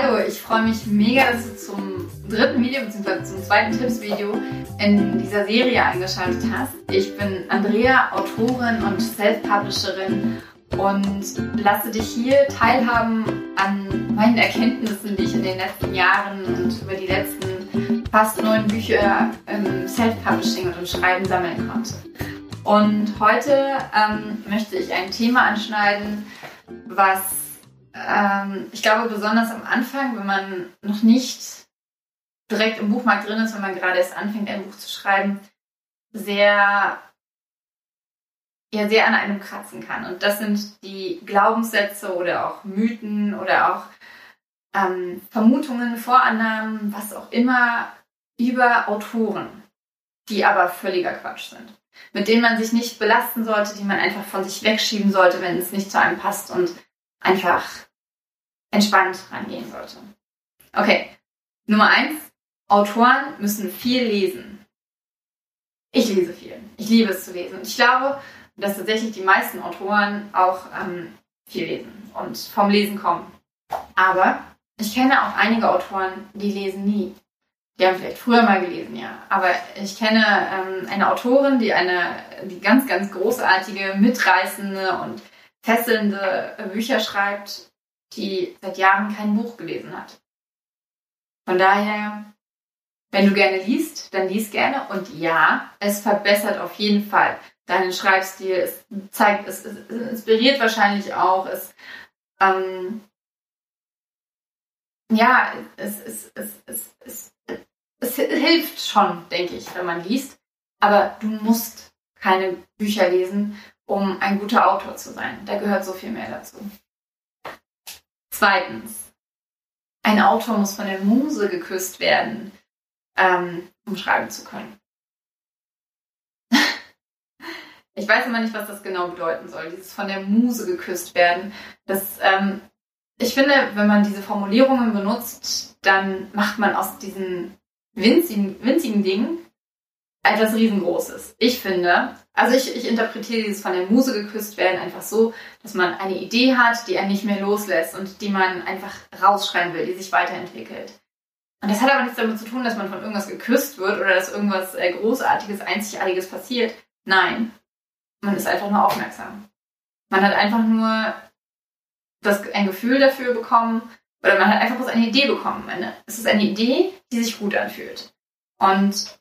Hallo, ich freue mich mega, dass du zum dritten Video bzw. zum zweiten Tippsvideo in dieser Serie eingeschaltet hast. Ich bin Andrea, Autorin und Self-Publisherin und lasse dich hier teilhaben an meinen Erkenntnissen, die ich in den letzten Jahren und über die letzten fast neun Bücher im Self-Publishing und im Schreiben sammeln konnte. Und heute ähm, möchte ich ein Thema anschneiden, was ähm, ich glaube, besonders am Anfang, wenn man noch nicht direkt im Buchmarkt drin ist, wenn man gerade erst anfängt, ein Buch zu schreiben, sehr, ja, sehr an einem kratzen kann. Und das sind die Glaubenssätze oder auch Mythen oder auch ähm, Vermutungen, Vorannahmen, was auch immer über Autoren, die aber völliger Quatsch sind. Mit denen man sich nicht belasten sollte, die man einfach von sich wegschieben sollte, wenn es nicht zu einem passt und einfach entspannt rangehen sollte. Okay, Nummer eins, Autoren müssen viel lesen. Ich lese viel. Ich liebe es zu lesen. Und ich glaube, dass tatsächlich die meisten Autoren auch ähm, viel lesen und vom Lesen kommen. Aber ich kenne auch einige Autoren, die lesen nie. Die haben vielleicht früher mal gelesen, ja. Aber ich kenne ähm, eine Autorin, die eine die ganz, ganz großartige, mitreißende und fesselnde Bücher schreibt die seit Jahren kein Buch gelesen hat. Von daher, wenn du gerne liest, dann lies gerne und ja, es verbessert auf jeden Fall deinen Schreibstil. Es zeigt, es, es inspiriert wahrscheinlich auch. Es, ähm, ja, es, es, es, es, es, es hilft schon, denke ich, wenn man liest. Aber du musst keine Bücher lesen, um ein guter Autor zu sein. Da gehört so viel mehr dazu. Zweitens, ein Autor muss von der Muse geküsst werden, ähm, um schreiben zu können. ich weiß immer nicht, was das genau bedeuten soll, dieses von der Muse geküsst werden. Das, ähm, ich finde, wenn man diese Formulierungen benutzt, dann macht man aus diesen winzigen, winzigen Dingen etwas Riesengroßes. Ich finde, also ich, ich interpretiere dieses von der Muse geküsst werden einfach so, dass man eine Idee hat, die einen nicht mehr loslässt und die man einfach rausschreien will, die sich weiterentwickelt. Und das hat aber nichts damit zu tun, dass man von irgendwas geküsst wird oder dass irgendwas äh, Großartiges, Einzigartiges passiert. Nein, man ist einfach nur aufmerksam. Man hat einfach nur das, ein Gefühl dafür bekommen oder man hat einfach bloß eine Idee bekommen. Es ist eine Idee, die sich gut anfühlt. Und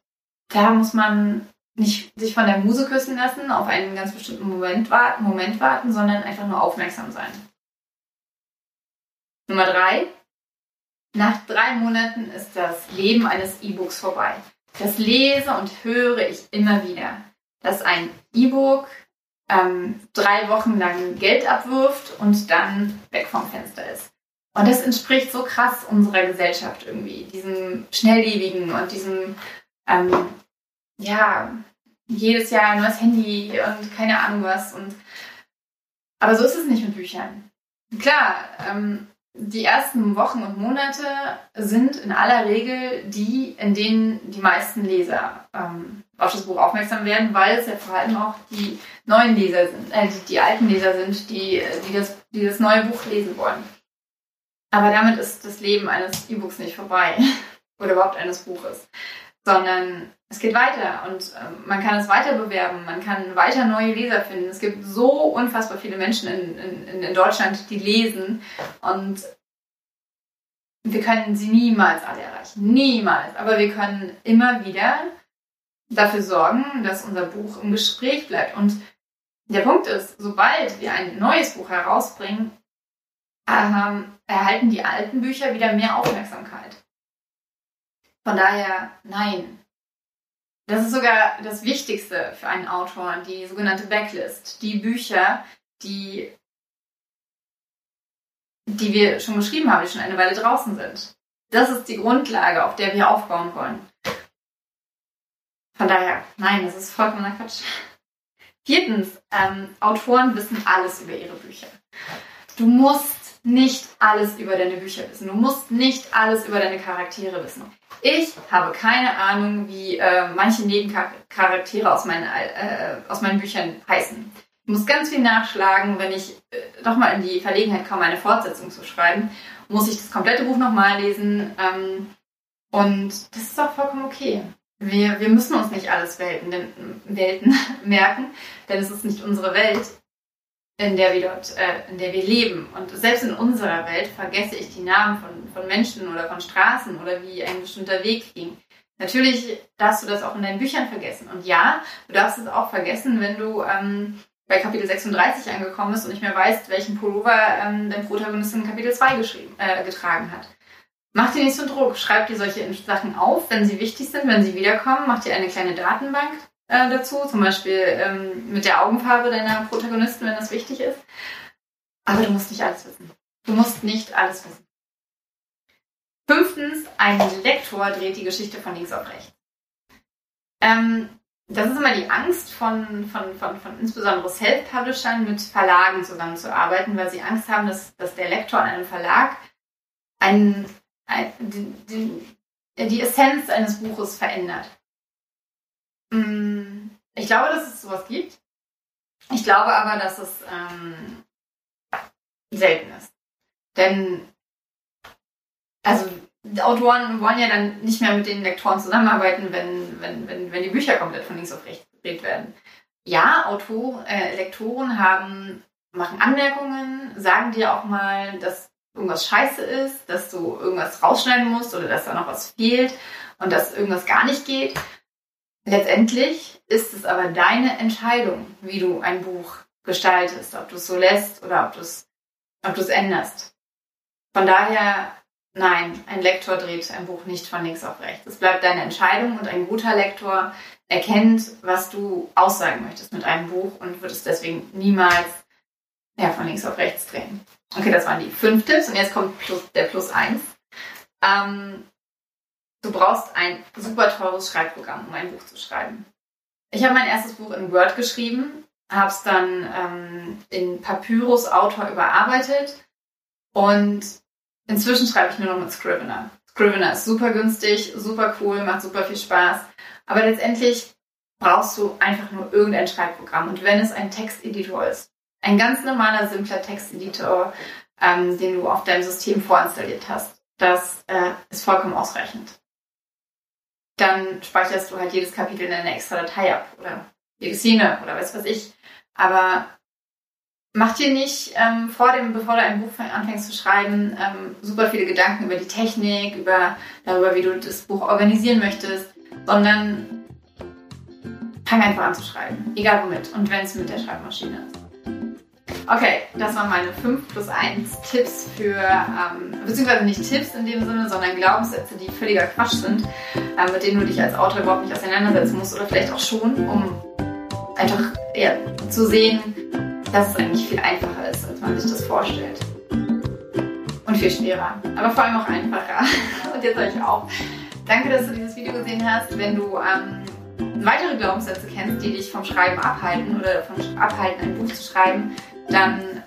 da muss man nicht sich von der Muse küssen lassen, auf einen ganz bestimmten Moment warten, Moment warten, sondern einfach nur aufmerksam sein. Nummer drei. Nach drei Monaten ist das Leben eines E-Books vorbei. Das lese und höre ich immer wieder, dass ein E-Book ähm, drei Wochen lang Geld abwirft und dann weg vom Fenster ist. Und das entspricht so krass unserer Gesellschaft irgendwie, diesem Schnelllebigen und diesem ähm, ja, jedes Jahr ein neues Handy und keine Ahnung was. Und aber so ist es nicht mit Büchern. Klar, ähm, die ersten Wochen und Monate sind in aller Regel die, in denen die meisten Leser ähm, auf das Buch aufmerksam werden, weil es ja vor allem auch die neuen Leser sind, äh, die, die alten Leser sind, die, die, das, die das neue Buch lesen wollen. Aber damit ist das Leben eines E-Books nicht vorbei oder überhaupt eines Buches sondern es geht weiter und ähm, man kann es weiter bewerben, man kann weiter neue Leser finden. Es gibt so unfassbar viele Menschen in, in, in Deutschland, die lesen und wir können sie niemals alle erreichen. Niemals. Aber wir können immer wieder dafür sorgen, dass unser Buch im Gespräch bleibt. Und der Punkt ist, sobald wir ein neues Buch herausbringen, ähm, erhalten die alten Bücher wieder mehr Aufmerksamkeit. Von daher, nein. Das ist sogar das Wichtigste für einen Autor, die sogenannte Backlist. Die Bücher, die, die wir schon geschrieben haben, die schon eine Weile draußen sind. Das ist die Grundlage, auf der wir aufbauen wollen. Von daher, nein, das ist vollkommener Quatsch. Viertens, ähm, Autoren wissen alles über ihre Bücher. Du musst nicht alles über deine Bücher wissen. Du musst nicht alles über deine Charaktere wissen. Ich habe keine Ahnung, wie äh, manche Nebencharaktere aus meinen, äh, aus meinen Büchern heißen. Ich muss ganz viel nachschlagen, wenn ich äh, doch mal in die Verlegenheit komme, eine Fortsetzung zu schreiben. muss ich das komplette Buch nochmal lesen. Ähm, und das ist auch vollkommen okay. Wir, wir müssen uns nicht alles Welten, Welten merken, denn es ist nicht unsere Welt, in der wir dort, äh, in der wir leben. Und selbst in unserer Welt vergesse ich die Namen von, von Menschen oder von Straßen oder wie ein bestimmter Weg ging. Natürlich darfst du das auch in deinen Büchern vergessen. Und ja, du darfst es auch vergessen, wenn du ähm, bei Kapitel 36 angekommen bist und nicht mehr weißt, welchen Pullover ähm, dein Protagonist in Kapitel 2 geschrieben, äh, getragen hat. Mach dir nicht so Druck. Schreib dir solche Sachen auf, wenn sie wichtig sind, wenn sie wiederkommen. Mach dir eine kleine Datenbank äh, dazu, zum Beispiel ähm, mit der Augenfarbe deiner Protagonisten, wenn das wichtig ist. Aber du musst nicht alles wissen. Du musst nicht alles wissen. Fünftens, ein Lektor dreht die Geschichte von links auf rechts. Ähm, das ist immer die Angst von, von, von, von insbesondere Self-Publishern mit Verlagen zusammenzuarbeiten, weil sie Angst haben, dass, dass der Lektor an einem Verlag ein, ein, die, die, die Essenz eines Buches verändert. Mm, ich glaube, dass es sowas gibt. Ich glaube aber, dass es ähm, selten ist. Denn also Autoren wollen ja dann nicht mehr mit den Lektoren zusammenarbeiten, wenn, wenn, wenn, wenn die Bücher komplett von links auf rechts gedreht werden. Ja, Autor, äh, Lektoren haben, machen Anmerkungen, sagen dir auch mal, dass irgendwas scheiße ist, dass du irgendwas rausschneiden musst oder dass da noch was fehlt und dass irgendwas gar nicht geht. Letztendlich ist es aber deine Entscheidung, wie du ein Buch gestaltest, ob du es so lässt oder ob du es ob änderst. Von daher Nein, ein Lektor dreht ein Buch nicht von links auf rechts. Es bleibt deine Entscheidung und ein guter Lektor erkennt, was du aussagen möchtest mit einem Buch und wird es deswegen niemals ja, von links auf rechts drehen. Okay, das waren die fünf Tipps und jetzt kommt plus, der Plus eins. Ähm, du brauchst ein super teures Schreibprogramm, um ein Buch zu schreiben. Ich habe mein erstes Buch in Word geschrieben, habe es dann ähm, in Papyrus Autor überarbeitet und Inzwischen schreibe ich nur noch mit Scrivener. Scrivener ist super günstig, super cool, macht super viel Spaß. Aber letztendlich brauchst du einfach nur irgendein Schreibprogramm. Und wenn es ein Texteditor ist, ein ganz normaler, simpler Texteditor, ähm, den du auf deinem System vorinstalliert hast, das äh, ist vollkommen ausreichend. Dann speicherst du halt jedes Kapitel in eine extra Datei ab oder jede Szene oder was weiß ich. Aber Mach dir nicht ähm, vor dem, bevor du ein Buch anfängst zu schreiben, ähm, super viele Gedanken über die Technik, über darüber, wie du das Buch organisieren möchtest, sondern fang einfach an zu schreiben. Egal womit. Und wenn es mit der Schreibmaschine ist. Okay, das waren meine 5 plus 1 Tipps für, ähm, beziehungsweise nicht Tipps in dem Sinne, sondern Glaubenssätze, die völliger Quatsch sind, äh, mit denen du dich als Autor überhaupt nicht auseinandersetzen musst oder vielleicht auch schon, um einfach ja, zu sehen, dass es eigentlich viel einfacher ist, als man sich das vorstellt. Und viel schwerer, aber vor allem auch einfacher. Und jetzt euch auch. Danke, dass du dieses Video gesehen hast. Wenn du ähm, weitere Glaubenssätze kennst, die dich vom Schreiben abhalten oder davon abhalten, ein Buch zu schreiben, dann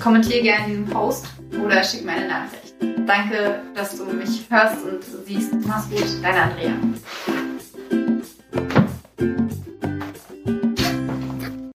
kommentiere gerne diesen Post oder schick mir eine Nachricht. Danke, dass du mich hörst und siehst. Mach's gut, deine Andrea.